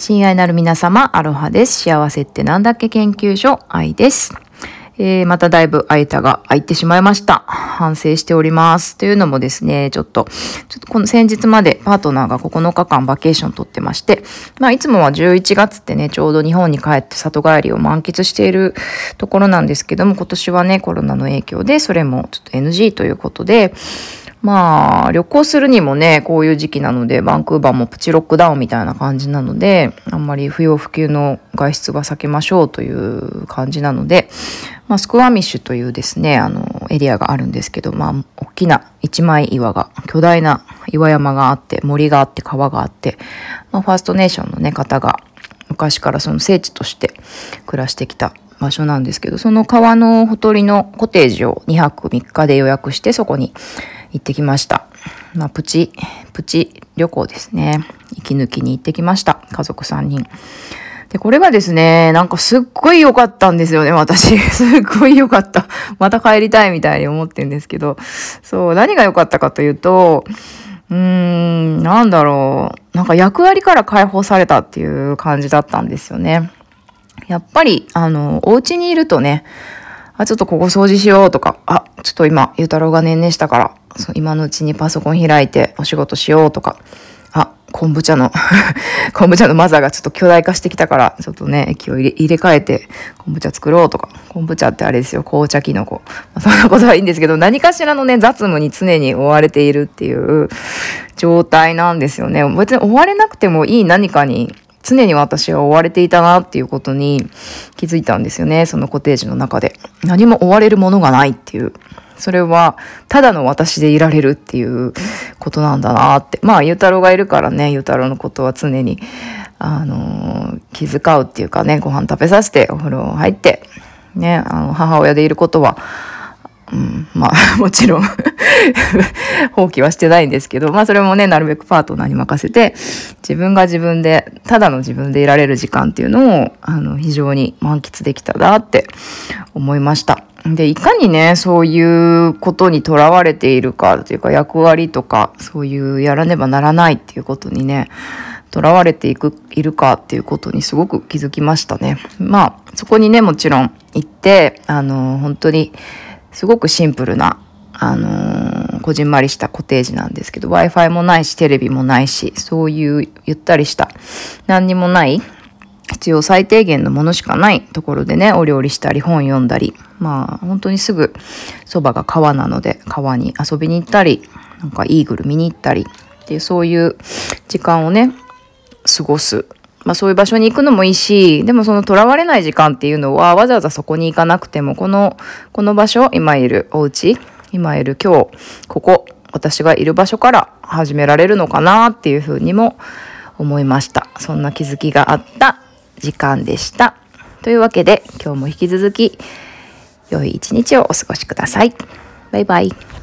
親愛なる皆様、アロハです。幸せってなんだっけ研究所、愛です。えー、まただいぶ間が空いてしまいました。反省しております。というのもですね、ちょっと、ちょっとこの先日までパートナーが9日間バケーション取ってまして、まあいつもは11月ってね、ちょうど日本に帰って里帰りを満喫しているところなんですけども、今年はね、コロナの影響で、それもちょっと NG ということで、まあ、旅行するにもね、こういう時期なので、バンクーバーもプチロックダウンみたいな感じなので、あんまり不要不急の外出は避けましょうという感じなので、まあ、スクワミッシュというですね、あの、エリアがあるんですけど、まあ、大きな一枚岩が、巨大な岩山があって、森があって、川があって、まあ、ファーストネーションのね、方が、昔からその聖地として暮らしてきた場所なんですけど、その川のほとりのコテージを2泊3日で予約して、そこに行ってきました。まあ、プチ、プチ旅行ですね。息抜きに行ってきました。家族3人。で、これがですね、なんかすっごい良かったんですよね、私。すっごい良かった。また帰りたいみたいに思ってるんですけど、そう、何が良かったかというと、うーん、なんだろう。なんか役割から解放されたっていう感じだったんですよね。やっぱり、あの、お家にいるとね、あ、ちょっとここ掃除しようとか、あ、ちょっと今、ゆうたろうが年齢したから、そう今のうちにパソコン開いてお仕事しようとか、あ、昆布茶の 昆布茶のマザーがちょっと巨大化してきたから、ちょっとね、液を入れ入れ替えて昆布茶作ろうとか、昆布茶ってあれですよ、紅茶キノコ。まあ、そんなことはいいんですけど、何かしらのね、雑務に常に追われているっていう状態なんですよね。別に追われなくてもいい何かに、常に私は追われていたなっていうことに気づいたんですよね。そのコテージの中で。何も追われるものがないっていう。それは、ただの私でいられるっていうことなんだなって。まあ、ゆうたろうがいるからね、ゆうたろうのことは常に、あの、気遣うっていうかね、ご飯食べさせて、お風呂入って、ね、あの、母親でいることは、うん、まあ、もちろん 放棄はしてないんですけど、まあそれもね、なるべくパートナーに任せて、自分が自分で、ただの自分でいられる時間っていうのを、あの、非常に満喫できたなって思いました。で、いかにね、そういうことにとらわれているかというか、役割とか、そういうやらねばならないっていうことにね、とらわれていく、いるかっていうことにすごく気づきましたね。まあ、そこにね、もちろん行って、あの、本当に、すごくシンプルな、あの、こじんまりしたコテージなんですけど、Wi-Fi もないし、テレビもないし、そういうゆったりした、何にもない、必要最低限のものしかないところでね、お料理したり、本読んだり、まあ、本当にすぐそばが川なので、川に遊びに行ったり、なんかイーグル見に行ったり、っていうそういう時間をね、過ごすまあそういう場所に行くのもいいし、でもその囚われない時間っていうのはわざわざそこに行かなくても、この、この場所、今いるお家、今いる今日、ここ、私がいる場所から始められるのかなっていうふうにも思いました。そんな気づきがあった時間でした。というわけで今日も引き続き良い一日をお過ごしください。バイバイ。